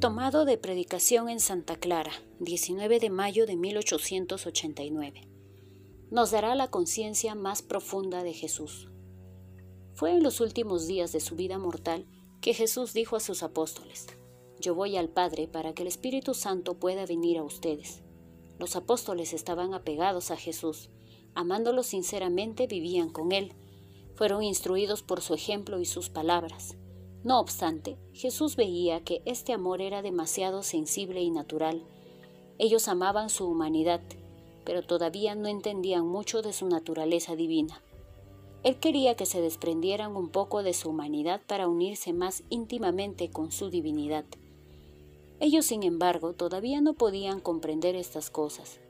Tomado de Predicación en Santa Clara, 19 de mayo de 1889. Nos dará la conciencia más profunda de Jesús. Fue en los últimos días de su vida mortal que Jesús dijo a sus apóstoles, Yo voy al Padre para que el Espíritu Santo pueda venir a ustedes. Los apóstoles estaban apegados a Jesús, amándolo sinceramente vivían con él, fueron instruidos por su ejemplo y sus palabras no obstante, Jesús veía que este amor era demasiado sensible y natural. Ellos amaban su humanidad, pero todavía no entendían mucho de su naturaleza divina. Él quería que se desprendieran un poco de su humanidad para unirse más íntimamente con su divinidad. Ellos, sin embargo, todavía no podían comprender estas cosas.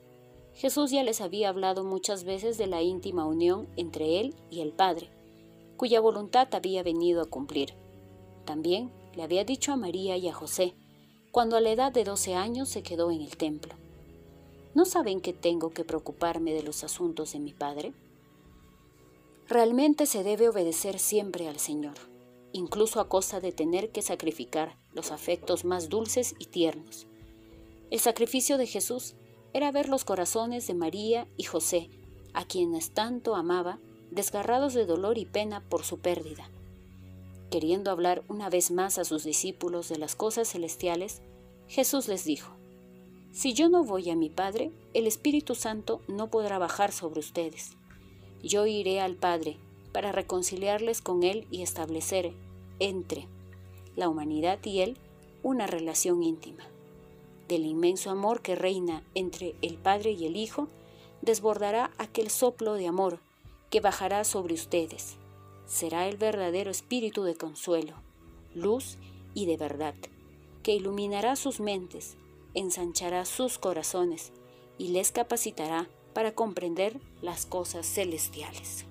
Jesús ya les había hablado muchas veces de la íntima unión entre Él y el Padre, cuya voluntad había venido a cumplir. También le había dicho a María y a José, cuando a la edad de doce años se quedó en el templo. ¿No saben que tengo que preocuparme de los asuntos de mi Padre? Realmente se debe obedecer siempre al Señor, incluso a costa de tener que sacrificar los afectos más dulces y tiernos. El sacrificio de Jesús era ver los corazones de María y José, a quienes tanto amaba, desgarrados de dolor y pena por su pérdida Queriendo hablar una vez más a sus discípulos de las cosas celestiales, Jesús les dijo, Si yo no voy a mi Padre, el Espíritu Santo no podrá bajar sobre ustedes. Yo iré al Padre para reconciliarles con Él y establecer entre la humanidad y Él una relación íntima. Del inmenso amor que reina entre el Padre y el Hijo, desbordará aquel soplo de amor que bajará sobre ustedes será el verdadero espíritu de consuelo, luz y de verdad, que iluminará sus mentes, ensanchará sus corazones y les capacitará para comprender las cosas celestiales.